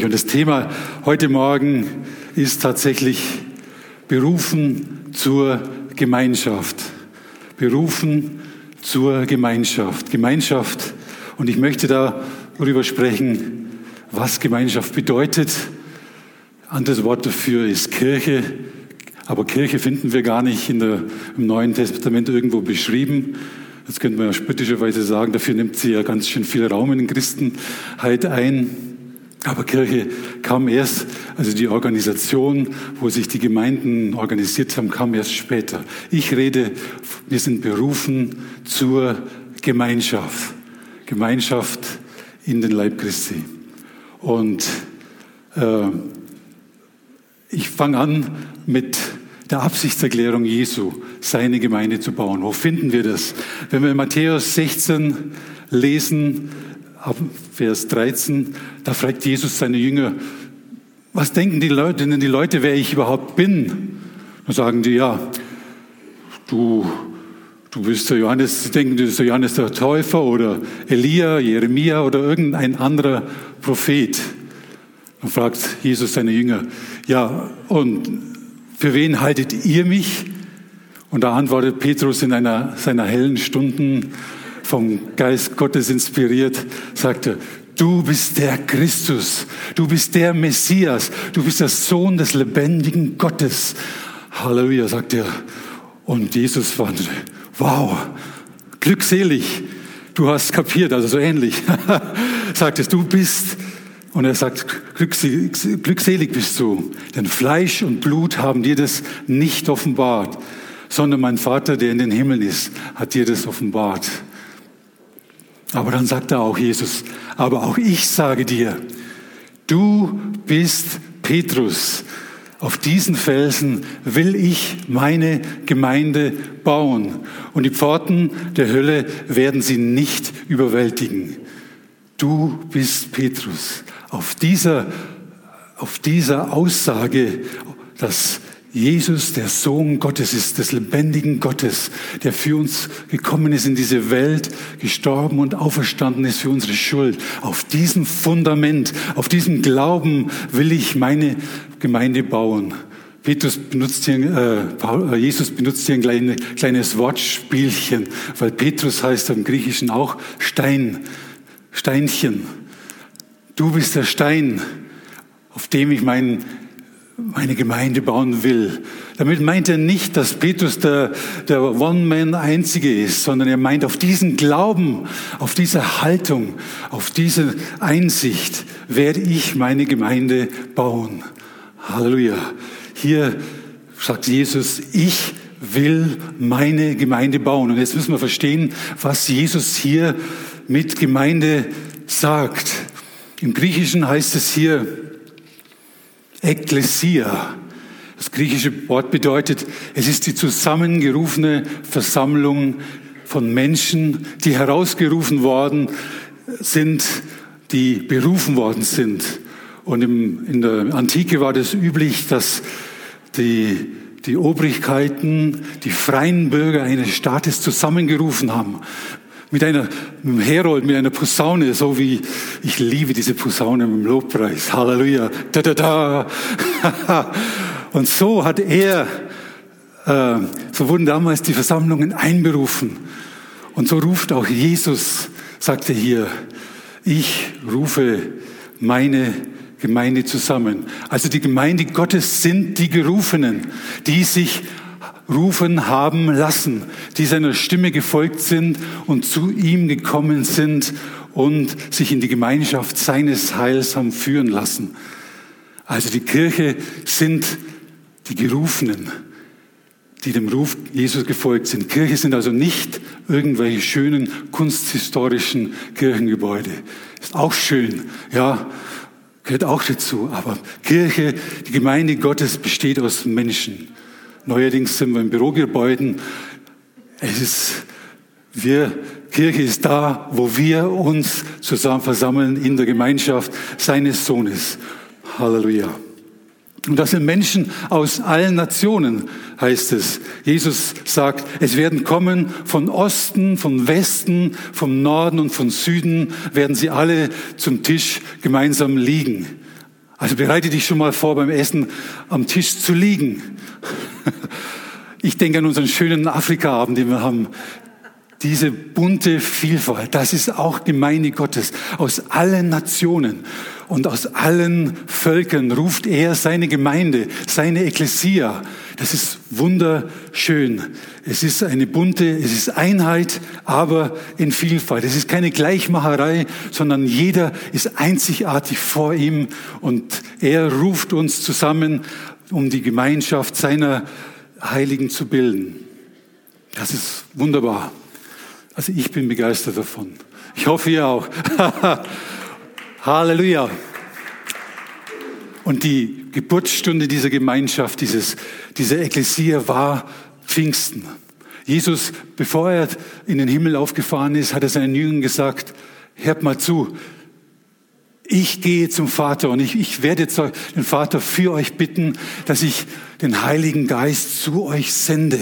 deutlich. Und das Thema heute Morgen ist tatsächlich berufen zur Gemeinschaft. Berufen zur Gemeinschaft. Gemeinschaft. Und ich möchte darüber sprechen, was Gemeinschaft bedeutet. Anderes Wort dafür ist Kirche. Aber Kirche finden wir gar nicht der, im Neuen Testament irgendwo beschrieben. Das könnte man ja spöttischerweise sagen, dafür nimmt sie ja ganz schön viel Raum in den Christenheit ein. Aber Kirche kam erst, also die Organisation, wo sich die Gemeinden organisiert haben, kam erst später. Ich rede, wir sind berufen zur Gemeinschaft. Gemeinschaft in den Leib Christi. Und äh, ich fange an mit der Absichtserklärung Jesu, seine Gemeinde zu bauen. Wo finden wir das? Wenn wir Matthäus 16 lesen, ab Vers 13, da fragt Jesus seine Jünger, was denken die Leute denn die Leute, wer ich überhaupt bin? Dann sagen die, ja, du, du bist der Johannes, sie denken, du bist der Johannes der Täufer oder Elia, Jeremia oder irgendein anderer Prophet. Dann fragt Jesus seine Jünger, ja, und für wen haltet ihr mich? Und da antwortet Petrus in einer seiner hellen Stunden, vom Geist Gottes inspiriert, sagt er, du bist der Christus, du bist der Messias, du bist der Sohn des lebendigen Gottes. Halleluja, sagt er. Und Jesus war, wow, glückselig, du hast kapiert, also so ähnlich, sagt es, du bist und er sagt, glückselig, glückselig bist du, denn Fleisch und Blut haben dir das nicht offenbart, sondern mein Vater, der in den Himmeln ist, hat dir das offenbart. Aber dann sagt er auch Jesus, aber auch ich sage dir, du bist Petrus. Auf diesen Felsen will ich meine Gemeinde bauen und die Pforten der Hölle werden sie nicht überwältigen. Du bist Petrus. Auf dieser, auf dieser Aussage, dass Jesus der Sohn Gottes ist, des lebendigen Gottes, der für uns gekommen ist in diese Welt, gestorben und auferstanden ist für unsere Schuld. Auf diesem Fundament, auf diesem Glauben will ich meine Gemeinde bauen. Petrus benutzt hier, äh, Jesus benutzt hier ein kleine, kleines Wortspielchen, weil Petrus heißt im Griechischen auch Stein, Steinchen. Du bist der Stein, auf dem ich mein, meine Gemeinde bauen will. Damit meint er nicht, dass Petrus der, der One-Man-Einzige ist, sondern er meint auf diesen Glauben, auf diese Haltung, auf diese Einsicht werde ich meine Gemeinde bauen. Halleluja. Hier sagt Jesus, ich will meine Gemeinde bauen. Und jetzt müssen wir verstehen, was Jesus hier mit Gemeinde sagt. Im Griechischen heißt es hier Ekklesia. Das griechische Wort bedeutet, es ist die zusammengerufene Versammlung von Menschen, die herausgerufen worden sind, die berufen worden sind. Und im, in der Antike war das üblich, dass die, die Obrigkeiten, die freien Bürger eines Staates zusammengerufen haben mit einer, mit einem Herold, mit einer Posaune, so wie, ich liebe diese Posaune im Lobpreis. Halleluja. Da, da, da. Und so hat er, äh, so wurden damals die Versammlungen einberufen. Und so ruft auch Jesus, sagt er hier, ich rufe meine Gemeinde zusammen. Also die Gemeinde Gottes sind die Gerufenen, die sich rufen haben lassen, die seiner Stimme gefolgt sind und zu ihm gekommen sind und sich in die Gemeinschaft seines Heils haben führen lassen. Also die Kirche sind die Gerufenen, die dem Ruf Jesus gefolgt sind. Kirche sind also nicht irgendwelche schönen kunsthistorischen Kirchengebäude. Ist auch schön, ja, gehört auch dazu. Aber Kirche, die Gemeinde Gottes besteht aus Menschen. Neuerdings sind wir in Bürogebäuden. Es ist, wir, Kirche ist da, wo wir uns zusammen versammeln in der Gemeinschaft seines Sohnes. Halleluja. Und das sind Menschen aus allen Nationen, heißt es. Jesus sagt, es werden kommen von Osten, von Westen, vom Norden und von Süden, werden sie alle zum Tisch gemeinsam liegen. Also bereite dich schon mal vor, beim Essen am Tisch zu liegen. Ich denke an unseren schönen Afrika-Abend, den wir haben. Diese bunte Vielfalt, das ist auch Gemeinde Gottes. Aus allen Nationen und aus allen Völkern ruft er seine Gemeinde, seine Ekklesia. Das ist wunderschön. Es ist eine bunte, es ist Einheit, aber in Vielfalt. Es ist keine Gleichmacherei, sondern jeder ist einzigartig vor ihm und er ruft uns zusammen, um die Gemeinschaft seiner Heiligen zu bilden. Das ist wunderbar. Also ich bin begeistert davon. Ich hoffe, ihr auch. Halleluja. Und die Geburtsstunde dieser Gemeinschaft, dieses, dieser Ekklesia war Pfingsten. Jesus, bevor er in den Himmel aufgefahren ist, hat er seinen Jüngern gesagt, hört mal zu, ich gehe zum Vater und ich, ich werde den Vater für euch bitten, dass ich den Heiligen Geist zu euch sende.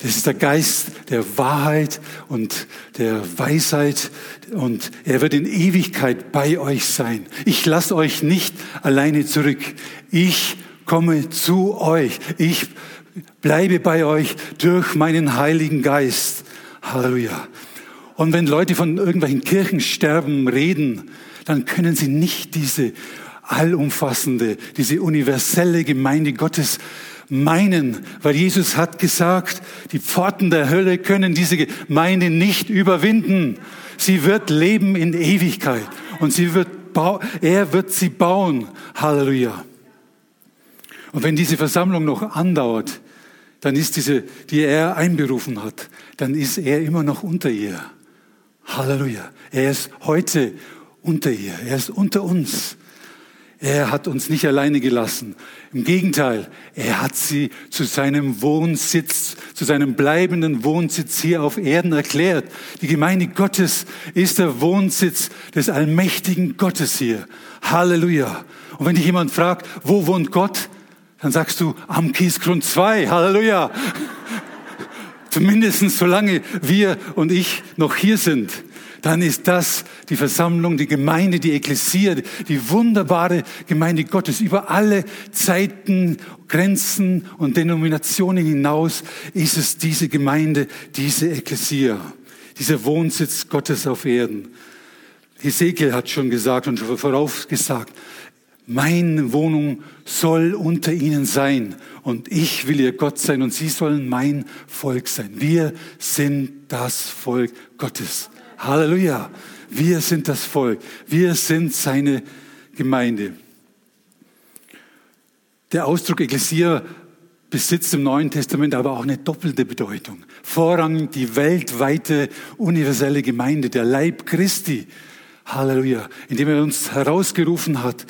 Das ist der Geist der Wahrheit und der Weisheit und er wird in Ewigkeit bei euch sein. Ich lasse euch nicht alleine zurück. Ich komme zu euch. Ich bleibe bei euch durch meinen Heiligen Geist. Halleluja. Und wenn Leute von irgendwelchen Kirchensterben reden, dann können sie nicht diese allumfassende, diese universelle Gemeinde Gottes meinen, weil Jesus hat gesagt, die Pforten der Hölle können diese Gemeinde nicht überwinden. Sie wird leben in Ewigkeit und sie wird er wird sie bauen. Halleluja. Und wenn diese Versammlung noch andauert, dann ist diese, die er einberufen hat, dann ist er immer noch unter ihr. Halleluja. Er ist heute unter ihr. Er ist unter uns. Er hat uns nicht alleine gelassen. Im Gegenteil, er hat sie zu seinem Wohnsitz, zu seinem bleibenden Wohnsitz hier auf Erden erklärt. Die Gemeinde Gottes ist der Wohnsitz des allmächtigen Gottes hier. Halleluja. Und wenn dich jemand fragt, wo wohnt Gott? Dann sagst du, am Kiesgrund 2. Halleluja. Zumindest solange wir und ich noch hier sind dann ist das die Versammlung, die Gemeinde, die Ekklesia, die wunderbare Gemeinde Gottes. Über alle Zeiten, Grenzen und Denominationen hinaus ist es diese Gemeinde, diese Ekklesia, dieser Wohnsitz Gottes auf Erden. Hesekiel hat schon gesagt und vorausgesagt, meine Wohnung soll unter ihnen sein und ich will ihr Gott sein und sie sollen mein Volk sein. Wir sind das Volk Gottes. Halleluja. Wir sind das Volk. Wir sind seine Gemeinde. Der Ausdruck Ekklesia besitzt im Neuen Testament aber auch eine doppelte Bedeutung. Vorrangig die weltweite universelle Gemeinde, der Leib Christi. Halleluja. Indem er uns herausgerufen hat,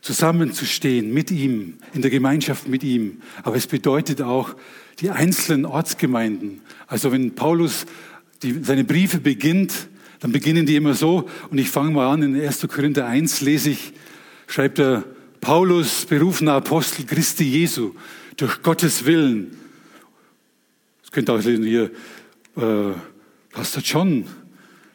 zusammenzustehen mit ihm, in der Gemeinschaft mit ihm. Aber es bedeutet auch die einzelnen Ortsgemeinden. Also wenn Paulus die, seine Briefe beginnt, dann beginnen die immer so, und ich fange mal an, in 1. Korinther 1 lese ich, schreibt er, Paulus, berufener Apostel Christi Jesu, durch Gottes Willen. Das könnte auch lesen hier, äh, Pastor John,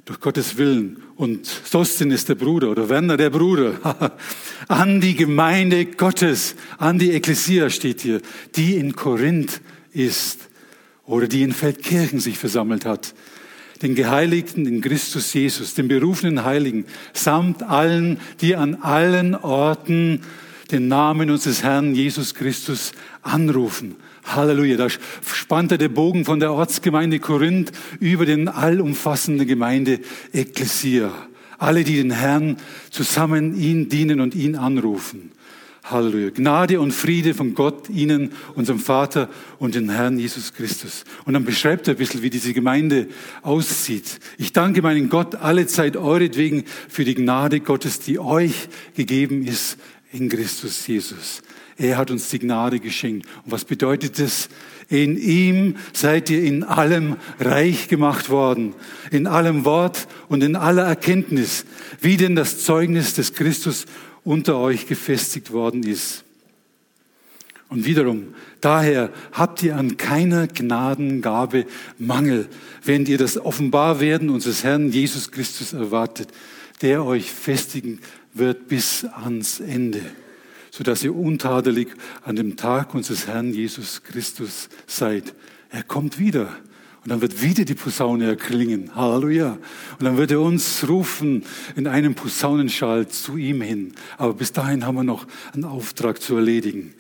durch Gottes Willen. Und Sostin ist der Bruder oder Werner der Bruder. an die Gemeinde Gottes, an die Ekklesia steht hier, die in Korinth ist oder die in Feldkirchen sich versammelt hat den Geheiligten in Christus Jesus, den berufenen Heiligen, samt allen, die an allen Orten den Namen unseres Herrn Jesus Christus anrufen. Halleluja. Da spannte der Bogen von der Ortsgemeinde Korinth über den allumfassenden Gemeinde Ekklesia. Alle, die den Herrn zusammen ihn dienen und ihn anrufen. Halleluja. Gnade und Friede von Gott, Ihnen, unserem Vater und dem Herrn Jesus Christus. Und dann beschreibt er ein bisschen, wie diese Gemeinde aussieht. Ich danke meinen Gott alle Zeit euretwegen für die Gnade Gottes, die euch gegeben ist in Christus Jesus. Er hat uns die Gnade geschenkt. Und was bedeutet das? In ihm seid ihr in allem reich gemacht worden, in allem Wort und in aller Erkenntnis, wie denn das Zeugnis des Christus unter euch gefestigt worden ist. Und wiederum, daher habt ihr an keiner Gnadengabe Mangel, wenn ihr das Offenbarwerden unseres Herrn Jesus Christus erwartet, der euch festigen wird bis ans Ende. sodass ihr untadelig an dem Tag unseres Herrn Jesus Christus seid. Er kommt wieder. Und dann wird wieder die Posaune erklingen. Halleluja. Und dann wird er uns rufen in einem Posaunenschall zu ihm hin. Aber bis dahin haben wir noch einen Auftrag zu erledigen.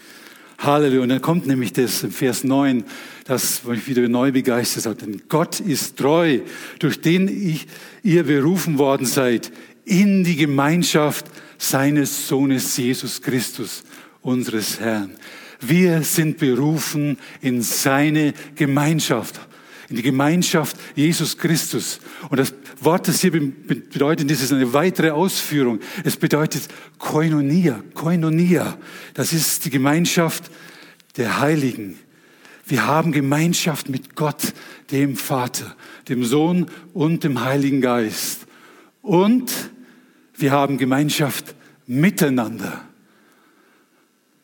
Halleluja. Und dann kommt nämlich das im Vers 9, das mich wieder neu begeistert hat. Denn Gott ist treu, durch den ich, ihr berufen worden seid, in die Gemeinschaft seines Sohnes Jesus Christus, unseres Herrn. Wir sind berufen in seine Gemeinschaft, in die Gemeinschaft Jesus Christus. Und das Wort, das hier bedeutet, das ist eine weitere Ausführung. Es bedeutet Koinonia, Koinonia. Das ist die Gemeinschaft der Heiligen. Wir haben Gemeinschaft mit Gott, dem Vater, dem Sohn und dem Heiligen Geist. Und wir haben Gemeinschaft miteinander.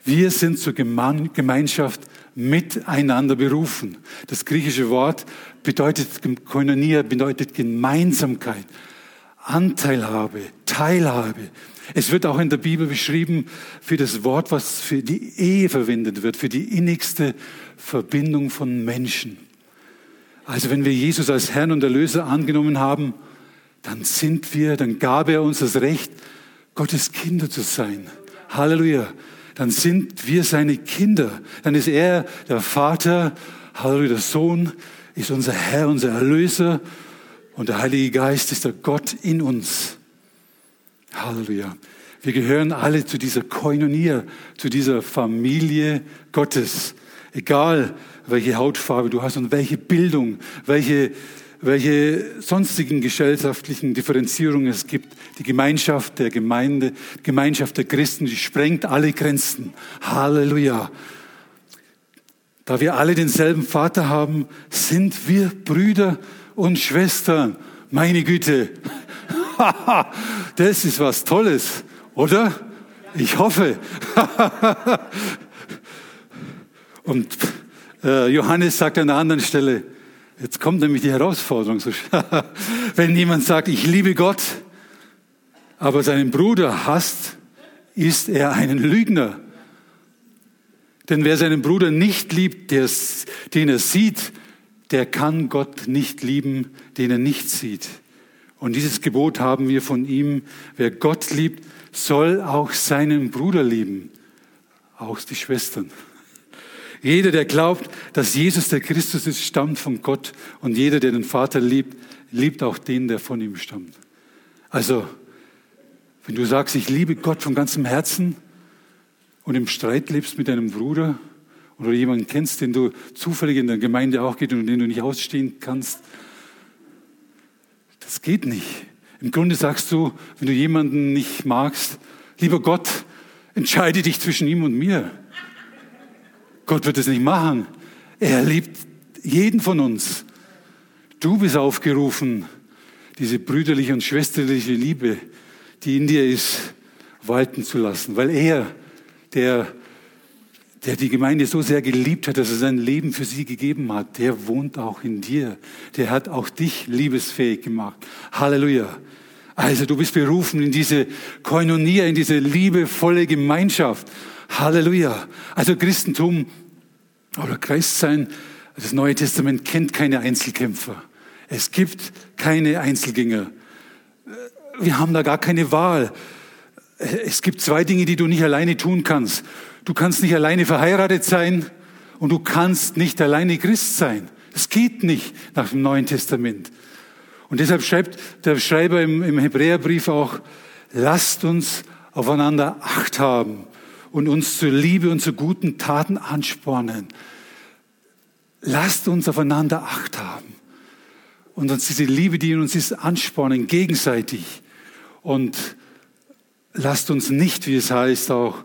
Wir sind zur Gemeinschaft miteinander berufen. Das griechische Wort bedeutet, Koinonia bedeutet Gemeinsamkeit, Anteilhabe, Teilhabe. Es wird auch in der Bibel beschrieben für das Wort, was für die Ehe verwendet wird, für die innigste Verbindung von Menschen. Also wenn wir Jesus als Herrn und Erlöser angenommen haben, dann sind wir, dann gab er uns das Recht, Gottes Kinder zu sein. Halleluja. Dann sind wir seine Kinder. Dann ist er der Vater, Halleluja, der Sohn ist unser Herr, unser Erlöser und der Heilige Geist ist der Gott in uns. Halleluja. Wir gehören alle zu dieser Koinonia, zu dieser Familie Gottes. Egal, welche Hautfarbe du hast und welche Bildung, welche welche sonstigen gesellschaftlichen Differenzierungen es gibt. Die Gemeinschaft der Gemeinde, Gemeinschaft der Christen, die sprengt alle Grenzen. Halleluja. Da wir alle denselben Vater haben, sind wir Brüder und Schwestern. Meine Güte, das ist was Tolles, oder? Ich hoffe. und äh, Johannes sagt an einer anderen Stelle, Jetzt kommt nämlich die Herausforderung. Wenn jemand sagt, ich liebe Gott, aber seinen Bruder hasst, ist er ein Lügner. Denn wer seinen Bruder nicht liebt, den er sieht, der kann Gott nicht lieben, den er nicht sieht. Und dieses Gebot haben wir von ihm. Wer Gott liebt, soll auch seinen Bruder lieben, auch die Schwestern. Jeder, der glaubt, dass Jesus der Christus ist, stammt von Gott. Und jeder, der den Vater liebt, liebt auch den, der von ihm stammt. Also, wenn du sagst, ich liebe Gott von ganzem Herzen und im Streit lebst mit deinem Bruder oder jemanden kennst, den du zufällig in der Gemeinde auch geht und den du nicht ausstehen kannst, das geht nicht. Im Grunde sagst du, wenn du jemanden nicht magst, lieber Gott, entscheide dich zwischen ihm und mir. Gott wird es nicht machen. Er liebt jeden von uns. Du bist aufgerufen, diese brüderliche und schwesterliche Liebe, die in dir ist, walten zu lassen, weil er, der, der die Gemeinde so sehr geliebt hat, dass er sein Leben für sie gegeben hat, der wohnt auch in dir. Der hat auch dich liebesfähig gemacht. Halleluja. Also du bist berufen in diese Koinonia, in diese liebevolle Gemeinschaft. Halleluja. Also Christentum oder Christsein, das Neue Testament kennt keine Einzelkämpfer. Es gibt keine Einzelgänger. Wir haben da gar keine Wahl. Es gibt zwei Dinge, die du nicht alleine tun kannst. Du kannst nicht alleine verheiratet sein und du kannst nicht alleine Christ sein. Es geht nicht nach dem Neuen Testament. Und deshalb schreibt der Schreiber im, im Hebräerbrief auch, lasst uns aufeinander Acht haben und uns zur Liebe und zu guten Taten anspornen. Lasst uns aufeinander Acht haben und uns diese Liebe, die in uns ist, anspornen, gegenseitig. Und lasst uns nicht, wie es heißt, auch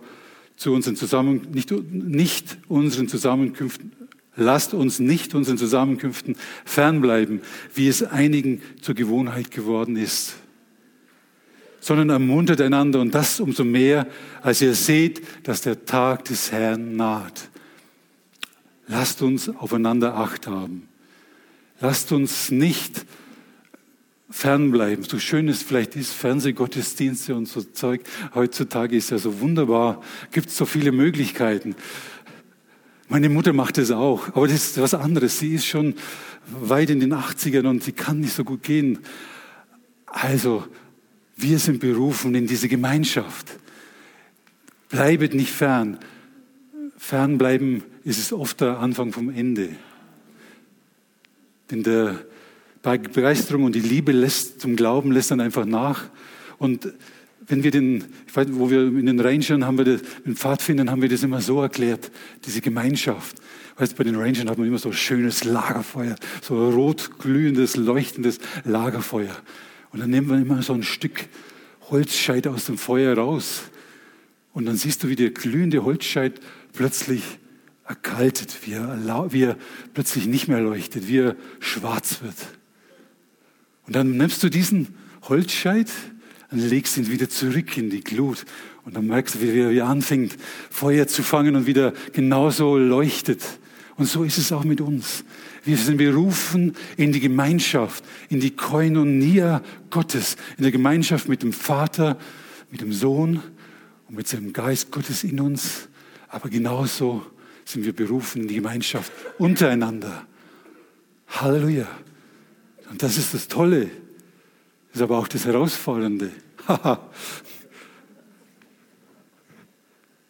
zu unseren Zusammen, nicht, nicht unseren Zusammenkünften, lasst uns nicht unseren Zusammenkünften fernbleiben, wie es einigen zur Gewohnheit geworden ist sondern ermuntert einander und das umso mehr, als ihr seht, dass der Tag des Herrn naht. Lasst uns aufeinander Acht haben. Lasst uns nicht fernbleiben. So schön es vielleicht ist, Fernsehgottesdienste und so Zeug. Heutzutage ist ja so wunderbar, gibt es so viele Möglichkeiten. Meine Mutter macht es auch, aber das ist was anderes. Sie ist schon weit in den 80ern und sie kann nicht so gut gehen. Also, wir sind berufen in diese Gemeinschaft. Bleibet nicht fern. Fernbleiben ist es oft der Anfang vom Ende. Denn der Begeisterung und die Liebe lässt zum Glauben lässt dann einfach nach. Und wenn wir den, ich weiß, wo wir in den Rangern haben wir das, den Pfadfindern haben wir das immer so erklärt, diese Gemeinschaft. Weißt, bei den Rangern hat man immer so schönes Lagerfeuer, so rot glühendes, leuchtendes Lagerfeuer. Und dann nimmt man immer so ein Stück Holzscheit aus dem Feuer raus. Und dann siehst du, wie der glühende Holzscheit plötzlich erkaltet, wie er, wie er plötzlich nicht mehr leuchtet, wie er schwarz wird. Und dann nimmst du diesen Holzscheit und legst ihn wieder zurück in die Glut. Und dann merkst du, wie er anfängt, Feuer zu fangen und wieder genauso leuchtet. Und so ist es auch mit uns. Wir sind berufen in die Gemeinschaft, in die Koinonia Gottes, in der Gemeinschaft mit dem Vater, mit dem Sohn und mit seinem Geist Gottes in uns. Aber genauso sind wir berufen in die Gemeinschaft untereinander. Halleluja. Und das ist das Tolle, ist aber auch das Herausfordernde.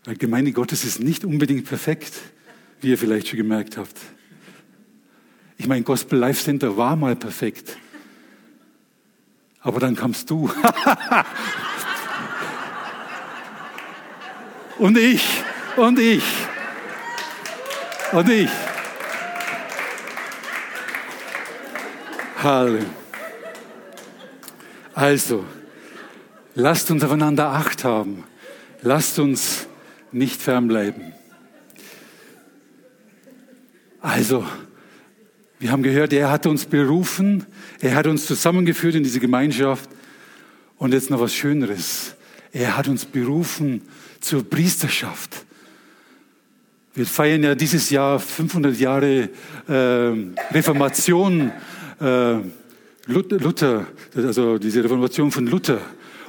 Weil Gemeinde Gottes ist nicht unbedingt perfekt, wie ihr vielleicht schon gemerkt habt. Ich meine, Gospel Life Center war mal perfekt. Aber dann kamst du. und ich. Und ich. Und ich. Halleluja. Also, lasst uns aufeinander Acht haben. Lasst uns nicht fernbleiben. Also, wir haben gehört, er hat uns berufen, er hat uns zusammengeführt in diese Gemeinschaft. Und jetzt noch was Schöneres. Er hat uns berufen zur Priesterschaft. Wir feiern ja dieses Jahr 500 Jahre äh, Reformation äh, Luther, also diese Reformation von Luther.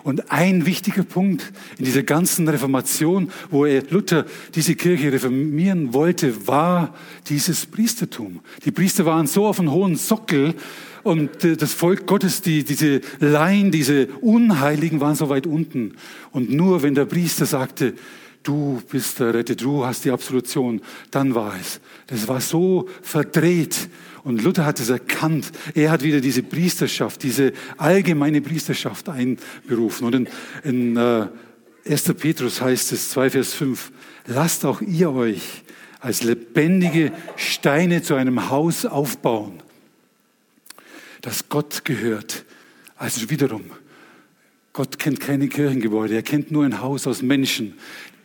Und ein wichtiger Punkt in dieser ganzen Reformation, wo er Luther diese Kirche reformieren wollte, war dieses Priestertum. Die Priester waren so auf einem hohen Sockel und äh, das Volk Gottes, die, diese Laien, diese Unheiligen waren so weit unten. Und nur wenn der Priester sagte, du bist errettet, du hast die Absolution, dann war es. Das war so verdreht. Und Luther hat es erkannt. Er hat wieder diese Priesterschaft, diese allgemeine Priesterschaft einberufen. Und in, in äh, 1. Petrus heißt es, 2 Vers 5, lasst auch ihr euch als lebendige Steine zu einem Haus aufbauen, das Gott gehört. Also wiederum, Gott kennt keine Kirchengebäude, er kennt nur ein Haus aus Menschen,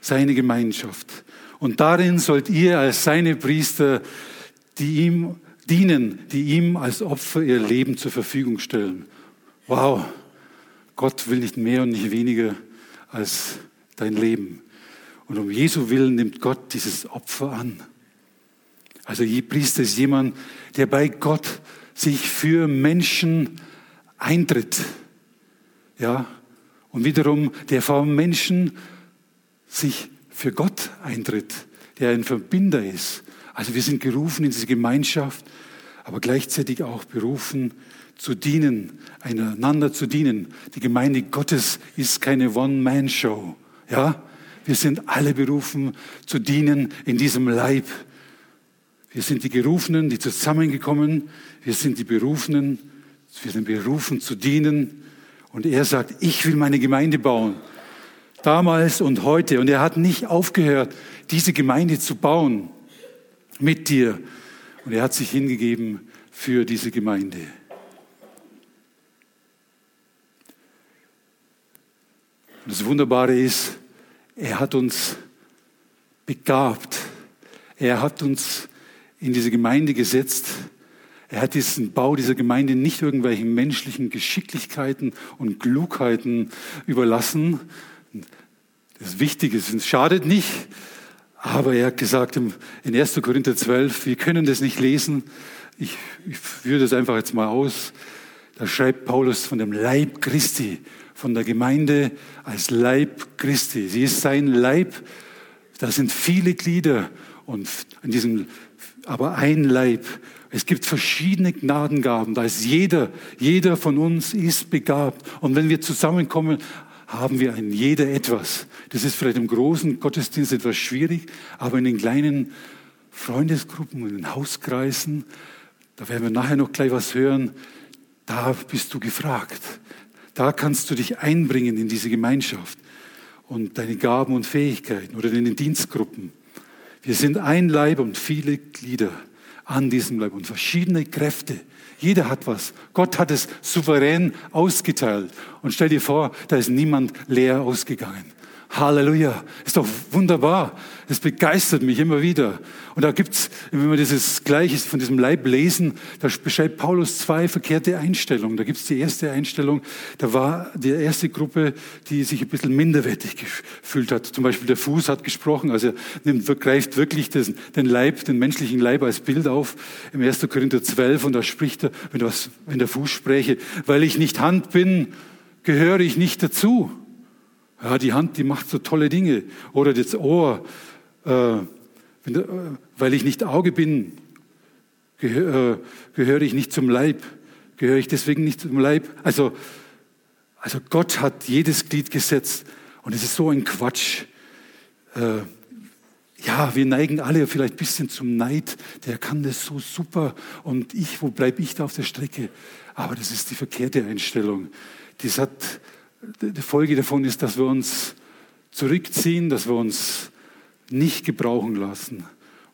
seine Gemeinschaft. Und darin sollt ihr als seine Priester, die ihm dienen, die ihm als Opfer ihr Leben zur Verfügung stellen. Wow, Gott will nicht mehr und nicht weniger als dein Leben. Und um Jesu Willen nimmt Gott dieses Opfer an. Also Priester ist jemand, der bei Gott sich für Menschen eintritt. Ja, und wiederum, der vor Menschen sich für Gott eintritt, der ein Verbinder ist. Also wir sind gerufen in diese Gemeinschaft, aber gleichzeitig auch berufen zu dienen, einander zu dienen. Die Gemeinde Gottes ist keine One-Man-Show. Ja, wir sind alle berufen zu dienen in diesem Leib. Wir sind die Gerufenen, die zusammengekommen. Wir sind die Berufenen. Wir sind berufen zu dienen. Und er sagt, ich will meine Gemeinde bauen. Damals und heute. Und er hat nicht aufgehört, diese Gemeinde zu bauen mit dir. Und er hat sich hingegeben für diese Gemeinde. Und das Wunderbare ist, er hat uns begabt. Er hat uns in diese Gemeinde gesetzt. Er hat diesen Bau dieser Gemeinde nicht irgendwelchen menschlichen Geschicklichkeiten und Klugheiten überlassen. Das Wichtige ist, es schadet nicht, aber er hat gesagt in 1. Korinther 12, wir können das nicht lesen. Ich, ich führe das einfach jetzt mal aus. da schreibt Paulus von dem Leib Christi, von der Gemeinde als Leib Christi. Sie ist sein Leib. Da sind viele Glieder und in diesem, aber ein Leib. Es gibt verschiedene Gnadengaben. Da ist jeder, jeder von uns ist begabt. Und wenn wir zusammenkommen, haben wir ein jeder etwas. Das ist vielleicht im großen Gottesdienst etwas schwierig, aber in den kleinen Freundesgruppen, in den Hauskreisen, da werden wir nachher noch gleich was hören, da bist du gefragt. Da kannst du dich einbringen in diese Gemeinschaft und deine Gaben und Fähigkeiten oder in den Dienstgruppen. Wir sind ein Leib und viele Glieder an diesem Leib und verschiedene Kräfte. Jeder hat was. Gott hat es souverän ausgeteilt. Und stell dir vor, da ist niemand leer ausgegangen. Halleluja. Ist doch wunderbar. Es begeistert mich immer wieder. Und da gibt's, wenn wir dieses Gleiche von diesem Leib lesen, da beschreibt Paulus zwei verkehrte Einstellungen. Da gibt's die erste Einstellung, da war die erste Gruppe, die sich ein bisschen minderwertig gefühlt hat. Zum Beispiel der Fuß hat gesprochen, also er nimmt, greift wirklich den, den Leib, den menschlichen Leib als Bild auf im 1. Korinther 12 und da spricht er, wenn, was, wenn der Fuß spräche, weil ich nicht Hand bin, gehöre ich nicht dazu. Ja, die Hand, die macht so tolle Dinge. Oder das Ohr, äh, weil ich nicht Auge bin, gehöre, äh, gehöre ich nicht zum Leib. Gehöre ich deswegen nicht zum Leib? Also, also Gott hat jedes Glied gesetzt. Und es ist so ein Quatsch. Äh, ja, wir neigen alle vielleicht ein bisschen zum Neid. Der kann das so super. Und ich, wo bleibe ich da auf der Strecke? Aber das ist die verkehrte Einstellung. Das hat die Folge davon ist, dass wir uns zurückziehen, dass wir uns nicht gebrauchen lassen.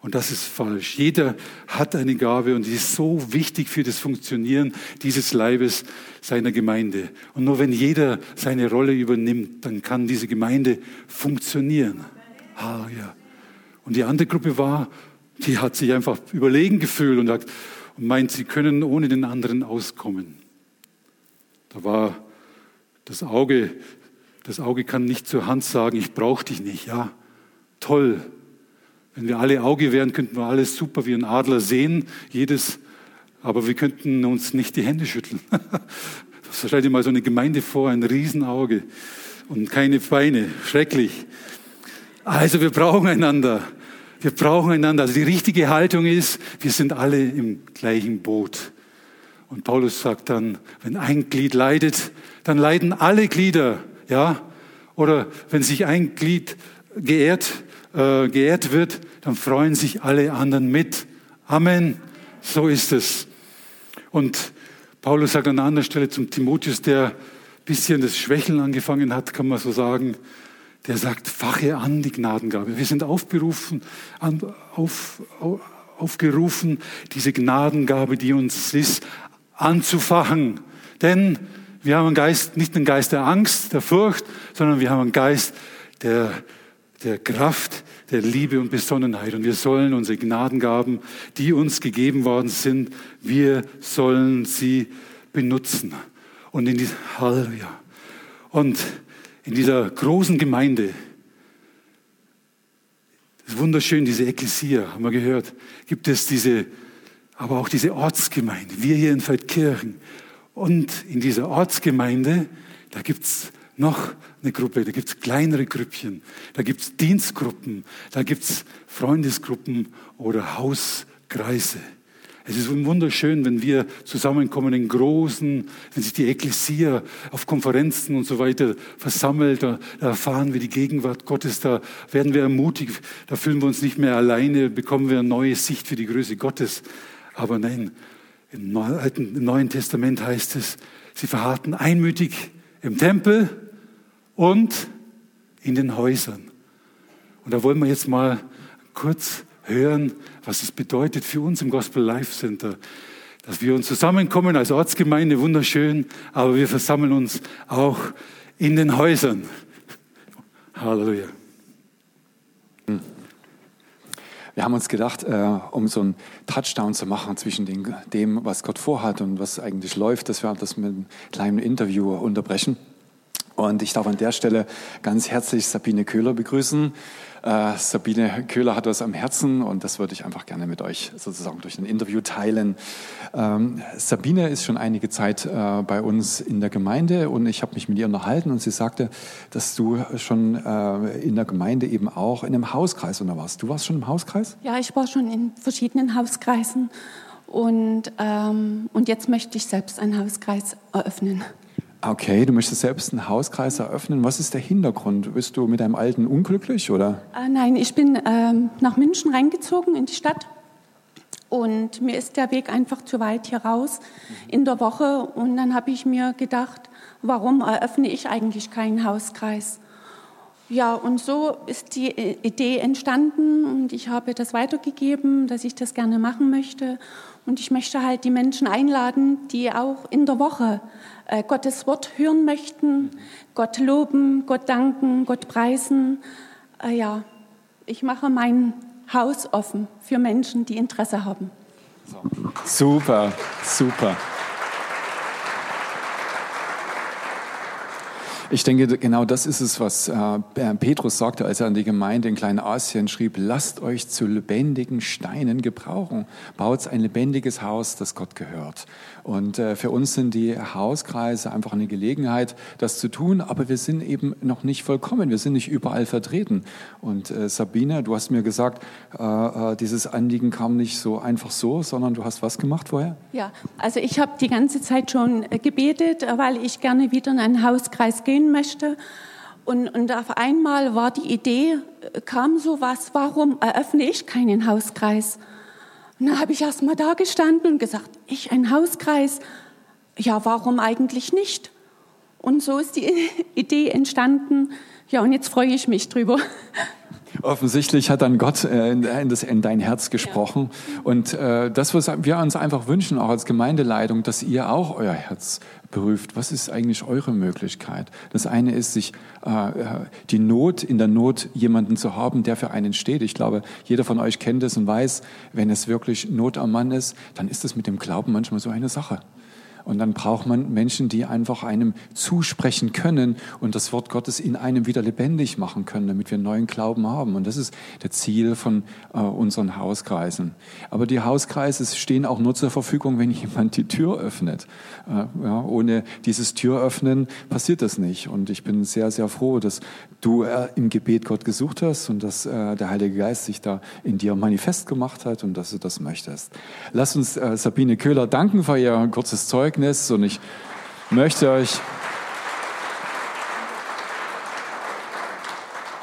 Und das ist falsch. Jeder hat eine Gabe und die ist so wichtig für das Funktionieren dieses Leibes seiner Gemeinde. Und nur wenn jeder seine Rolle übernimmt, dann kann diese Gemeinde funktionieren. Ah, ja. Und die andere Gruppe war, die hat sich einfach überlegen gefühlt und, hat, und meint, sie können ohne den anderen auskommen. Da war das Auge, das Auge kann nicht zur Hand sagen, ich brauche dich nicht. Ja, toll. Wenn wir alle Auge wären, könnten wir alles super wie ein Adler sehen, jedes, aber wir könnten uns nicht die Hände schütteln. Stell dir mal so eine Gemeinde vor, ein Riesenauge und keine Beine. Schrecklich. Also wir brauchen einander. Wir brauchen einander. Also die richtige Haltung ist, wir sind alle im gleichen Boot. Und Paulus sagt dann, wenn ein Glied leidet, dann leiden alle Glieder, ja? Oder wenn sich ein Glied geehrt, äh, geehrt wird, dann freuen sich alle anderen mit. Amen. So ist es. Und Paulus sagt an einer anderen Stelle zum Timotheus, der ein bisschen das Schwächeln angefangen hat, kann man so sagen, der sagt, fache an die Gnadengabe. Wir sind aufberufen, auf, auf, aufgerufen, diese Gnadengabe, die uns ist, anzufachen. Denn wir haben einen Geist, nicht einen Geist der Angst, der Furcht, sondern wir haben einen Geist der, der Kraft, der Liebe und Besonnenheit. Und wir sollen unsere Gnadengaben, die uns gegeben worden sind, wir sollen sie benutzen. Und in dieser, Halleluja. Und in dieser großen Gemeinde, das ist wunderschön, diese Ekklesia, haben wir gehört, gibt es diese aber auch diese Ortsgemeinde, wir hier in Feldkirchen. Und in dieser Ortsgemeinde, da gibt's noch eine Gruppe, da gibt's kleinere Grüppchen, da gibt's Dienstgruppen, da gibt's Freundesgruppen oder Hauskreise. Es ist wunderschön, wenn wir zusammenkommen in großen, wenn sich die Ekklesia auf Konferenzen und so weiter versammelt, da, da, erfahren wir die Gegenwart Gottes, da werden wir ermutigt, da fühlen wir uns nicht mehr alleine, bekommen wir eine neue Sicht für die Größe Gottes. Aber nein, im Neuen Testament heißt es, sie verharrten einmütig im Tempel und in den Häusern. Und da wollen wir jetzt mal kurz hören, was es bedeutet für uns im Gospel Life Center, dass wir uns zusammenkommen als Ortsgemeinde, wunderschön, aber wir versammeln uns auch in den Häusern. Halleluja. Wir haben uns gedacht, äh, um so einen Touchdown zu machen zwischen den, dem, was Gott vorhat und was eigentlich läuft, dass wir das mit einem kleinen Interview unterbrechen. Und ich darf an der Stelle ganz herzlich Sabine Köhler begrüßen. Äh, Sabine Köhler hat was am Herzen und das würde ich einfach gerne mit euch sozusagen durch ein Interview teilen. Ähm, Sabine ist schon einige Zeit äh, bei uns in der Gemeinde und ich habe mich mit ihr unterhalten und sie sagte, dass du schon äh, in der Gemeinde eben auch in einem Hauskreis unter warst. Du warst schon im Hauskreis? Ja, ich war schon in verschiedenen Hauskreisen und, ähm, und jetzt möchte ich selbst einen Hauskreis eröffnen. Okay, du möchtest selbst einen Hauskreis eröffnen. Was ist der Hintergrund? Bist du mit deinem Alten unglücklich oder? Äh, nein, ich bin ähm, nach München reingezogen in die Stadt und mir ist der Weg einfach zu weit hier raus in der Woche und dann habe ich mir gedacht, warum eröffne ich eigentlich keinen Hauskreis? Ja, und so ist die Idee entstanden und ich habe das weitergegeben, dass ich das gerne machen möchte. Und ich möchte halt die Menschen einladen, die auch in der Woche äh, Gottes Wort hören möchten, Gott loben, Gott danken, Gott preisen. Äh, ja, ich mache mein Haus offen für Menschen, die Interesse haben. Super, super. Ich denke, genau das ist es, was äh, Petrus sagte, als er an die Gemeinde in Kleinasien schrieb, lasst euch zu lebendigen Steinen gebrauchen. Baut ein lebendiges Haus, das Gott gehört. Und äh, für uns sind die Hauskreise einfach eine Gelegenheit, das zu tun, aber wir sind eben noch nicht vollkommen. Wir sind nicht überall vertreten. Und äh, Sabine, du hast mir gesagt, dieses Anliegen kam nicht so einfach so, sondern du hast was gemacht vorher? Ja, also ich habe die ganze Zeit schon gebetet, weil ich gerne wieder in einen Hauskreis gehen gehen möchte. Und, und auf einmal war die Idee, kam so was, warum eröffne ich keinen Hauskreis? Und dann habe ich erst mal da gestanden und gesagt, ich ein Hauskreis? Ja, warum eigentlich nicht? Und so ist die Idee entstanden. Ja, und jetzt freue ich mich drüber. Offensichtlich hat dann Gott äh, in, das, in dein Herz gesprochen. Ja. Und äh, das, was wir uns einfach wünschen, auch als Gemeindeleitung, dass ihr auch euer Herz prüft, was ist eigentlich eure Möglichkeit? Das eine ist, sich äh, äh, die Not, in der Not jemanden zu haben, der für einen steht. Ich glaube, jeder von euch kennt es und weiß, wenn es wirklich Not am Mann ist, dann ist es mit dem Glauben manchmal so eine Sache. Und dann braucht man Menschen, die einfach einem zusprechen können und das Wort Gottes in einem wieder lebendig machen können, damit wir einen neuen Glauben haben. Und das ist der Ziel von äh, unseren Hauskreisen. Aber die Hauskreise stehen auch nur zur Verfügung, wenn jemand die Tür öffnet. Äh, ja, ohne dieses Türöffnen passiert das nicht. Und ich bin sehr, sehr froh, dass du äh, im Gebet Gott gesucht hast und dass äh, der Heilige Geist sich da in dir manifest gemacht hat und dass du das möchtest. Lass uns äh, Sabine Köhler danken für ihr kurzes Zeug. Zeugnis und ich möchte euch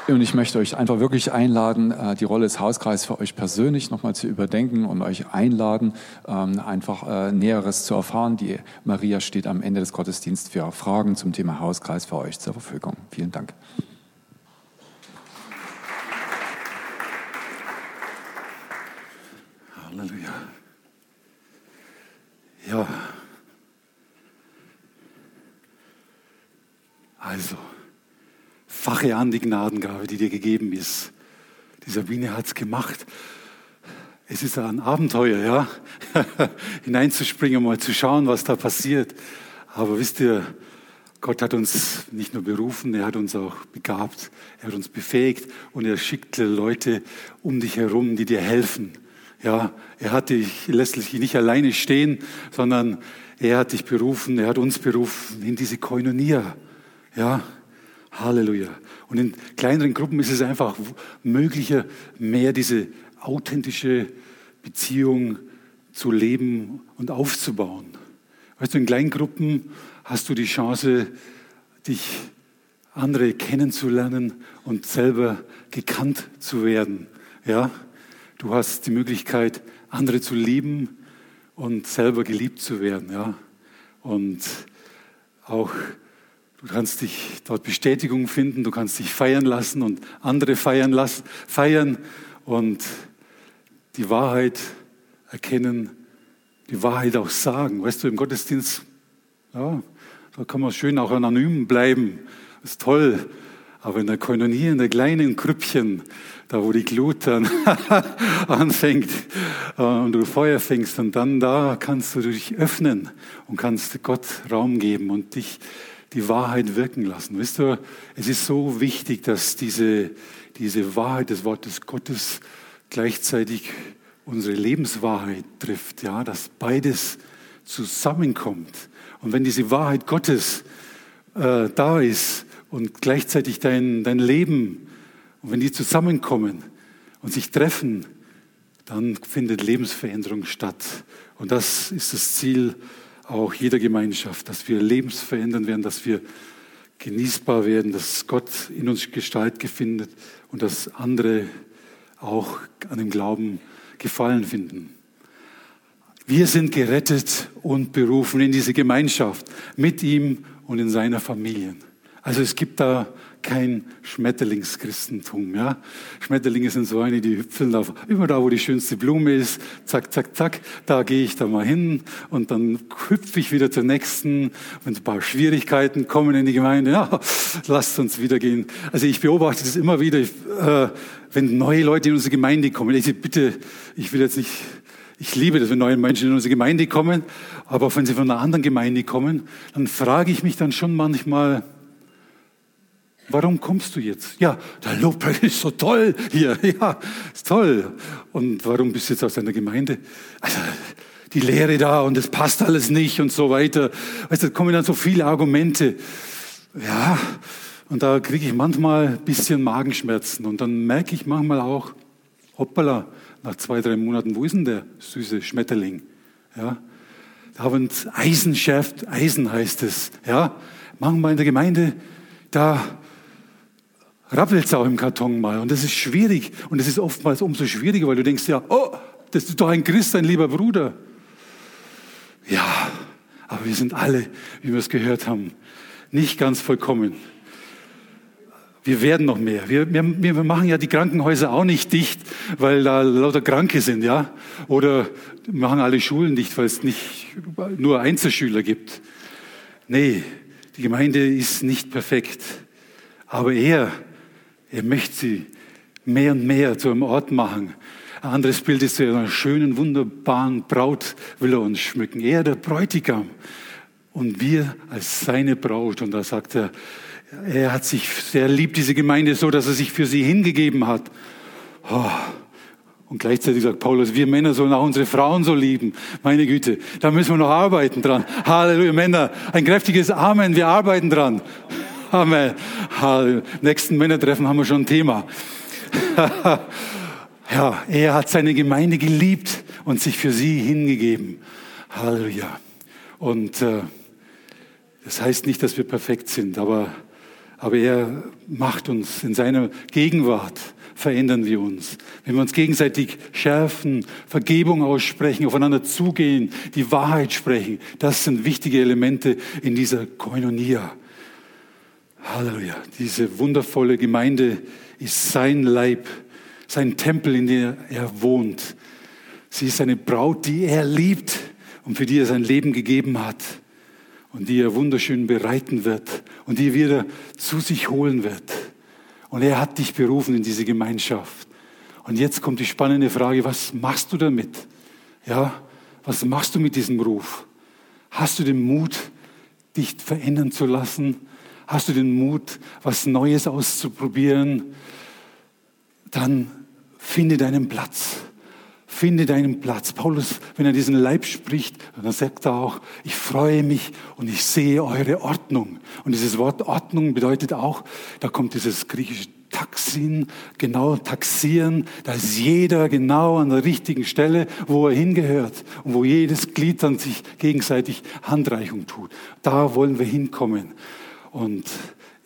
Und ich möchte euch einfach wirklich einladen, äh, die Rolle des Hauskreises für euch persönlich nochmal zu überdenken und euch einladen, ähm, einfach äh, Näheres zu erfahren. Die Maria steht am Ende des Gottesdienstes für Fragen zum Thema Hauskreis für euch zur Verfügung. Vielen Dank. Halleluja. Ja. Also, fache an die Gnadengabe, die dir gegeben ist. Die Sabine hat es gemacht. Es ist ein Abenteuer, ja, hineinzuspringen, mal zu schauen, was da passiert. Aber wisst ihr, Gott hat uns nicht nur berufen, er hat uns auch begabt, er hat uns befähigt und er schickt Leute um dich herum, die dir helfen. Ja, er hat dich letztlich nicht alleine stehen, sondern er hat dich berufen, er hat uns berufen in diese Koinonia. Ja, Halleluja. Und in kleineren Gruppen ist es einfach möglicher, mehr diese authentische Beziehung zu leben und aufzubauen. Weißt du, in kleinen Gruppen hast du die Chance, dich andere kennenzulernen und selber gekannt zu werden. Ja, du hast die Möglichkeit, andere zu lieben und selber geliebt zu werden. Ja, und auch Du kannst dich dort Bestätigung finden, du kannst dich feiern lassen und andere feiern lassen, feiern und die Wahrheit erkennen, die Wahrheit auch sagen. Weißt du, im Gottesdienst, ja, da kann man schön auch anonym bleiben. Das ist toll. Aber in der Koinonie, in der kleinen Krüppchen, da wo die Glut dann anfängt äh, und du Feuer fängst und dann da kannst du dich öffnen und kannst Gott Raum geben und dich die Wahrheit wirken lassen. Wisst ihr, es ist so wichtig, dass diese, diese Wahrheit des Wortes Gottes gleichzeitig unsere Lebenswahrheit trifft, ja, dass beides zusammenkommt. Und wenn diese Wahrheit Gottes äh, da ist und gleichzeitig dein, dein Leben, und wenn die zusammenkommen und sich treffen, dann findet Lebensveränderung statt. Und das ist das Ziel auch jeder Gemeinschaft, dass wir lebensverändern werden, dass wir genießbar werden, dass Gott in uns Gestalt gefindet und dass andere auch an dem Glauben Gefallen finden. Wir sind gerettet und berufen in diese Gemeinschaft mit ihm und in seiner Familie. Also es gibt da kein Schmetterlingschristentum. Ja? Schmetterlinge sind so eine, die hüpfen da, immer da, wo die schönste Blume ist, zack, zack, zack, da gehe ich da mal hin und dann hüpfe ich wieder zur nächsten. Wenn ein paar Schwierigkeiten kommen in die Gemeinde, ja, lasst uns wieder gehen. Also ich beobachte das immer wieder, äh, wenn neue Leute in unsere Gemeinde kommen. Ich bitte, ich will jetzt nicht ich liebe das, wenn neue Menschen in unsere Gemeinde kommen, aber wenn sie von einer anderen Gemeinde kommen, dann frage ich mich dann schon manchmal, Warum kommst du jetzt? Ja, der Lobpreis ist so toll hier. Ja, ist toll. Und warum bist du jetzt aus deiner Gemeinde? Also, die Lehre da und es passt alles nicht und so weiter. Weißt du, da kommen dann so viele Argumente. Ja, und da kriege ich manchmal ein bisschen Magenschmerzen. Und dann merke ich manchmal auch, hoppala, nach zwei, drei Monaten, wo ist denn der süße Schmetterling? Ja, da haben Eisen schärft, Eisen heißt es. Ja, manchmal in der Gemeinde, da rappelt es auch im Karton mal. Und das ist schwierig. Und es ist oftmals umso schwieriger, weil du denkst ja, oh, das ist doch ein Christ, ein lieber Bruder. Ja, aber wir sind alle, wie wir es gehört haben, nicht ganz vollkommen. Wir werden noch mehr. Wir, wir, wir machen ja die Krankenhäuser auch nicht dicht, weil da lauter Kranke sind, ja. Oder machen alle Schulen dicht, weil es nicht nur Einzelschüler gibt. Nee, die Gemeinde ist nicht perfekt. Aber er er möchte sie mehr und mehr zu einem Ort machen. Ein anderes Bild ist, zu einer schönen, wunderbaren Braut will er uns schmücken. Er, der Bräutigam. Und wir als seine Braut. Und da sagt er, er hat sich sehr lieb, diese Gemeinde, so, dass er sich für sie hingegeben hat. Oh. Und gleichzeitig sagt Paulus, wir Männer sollen auch unsere Frauen so lieben. Meine Güte, da müssen wir noch arbeiten dran. Halleluja, Männer, ein kräftiges Amen, wir arbeiten dran. Amen. Halleluja. Nächsten Männertreffen haben wir schon ein Thema. ja, er hat seine Gemeinde geliebt und sich für sie hingegeben. Halleluja. Und äh, das heißt nicht, dass wir perfekt sind, aber, aber er macht uns in seiner Gegenwart verändern wir uns. Wenn wir uns gegenseitig schärfen, Vergebung aussprechen, aufeinander zugehen, die Wahrheit sprechen, das sind wichtige Elemente in dieser Koinonia. Halleluja. Diese wundervolle Gemeinde ist sein Leib, sein Tempel, in dem er wohnt. Sie ist eine Braut, die er liebt und für die er sein Leben gegeben hat und die er wunderschön bereiten wird und die er wieder zu sich holen wird. Und er hat dich berufen in diese Gemeinschaft. Und jetzt kommt die spannende Frage, was machst du damit? Ja, was machst du mit diesem Ruf? Hast du den Mut, dich verändern zu lassen? Hast du den Mut, was Neues auszuprobieren? Dann finde deinen Platz. Finde deinen Platz. Paulus, wenn er diesen Leib spricht, dann sagt er auch, ich freue mich und ich sehe eure Ordnung. Und dieses Wort Ordnung bedeutet auch, da kommt dieses griechische Taxin, genau taxieren, da ist jeder genau an der richtigen Stelle, wo er hingehört und wo jedes Glied dann sich gegenseitig Handreichung tut. Da wollen wir hinkommen. Und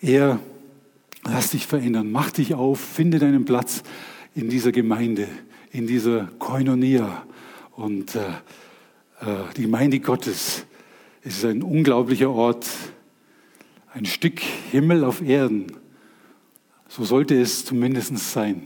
er, lass dich verändern, mach dich auf, finde deinen Platz in dieser Gemeinde, in dieser Koinonia. Und äh, äh, die Gemeinde Gottes ist ein unglaublicher Ort, ein Stück Himmel auf Erden. So sollte es zumindest sein.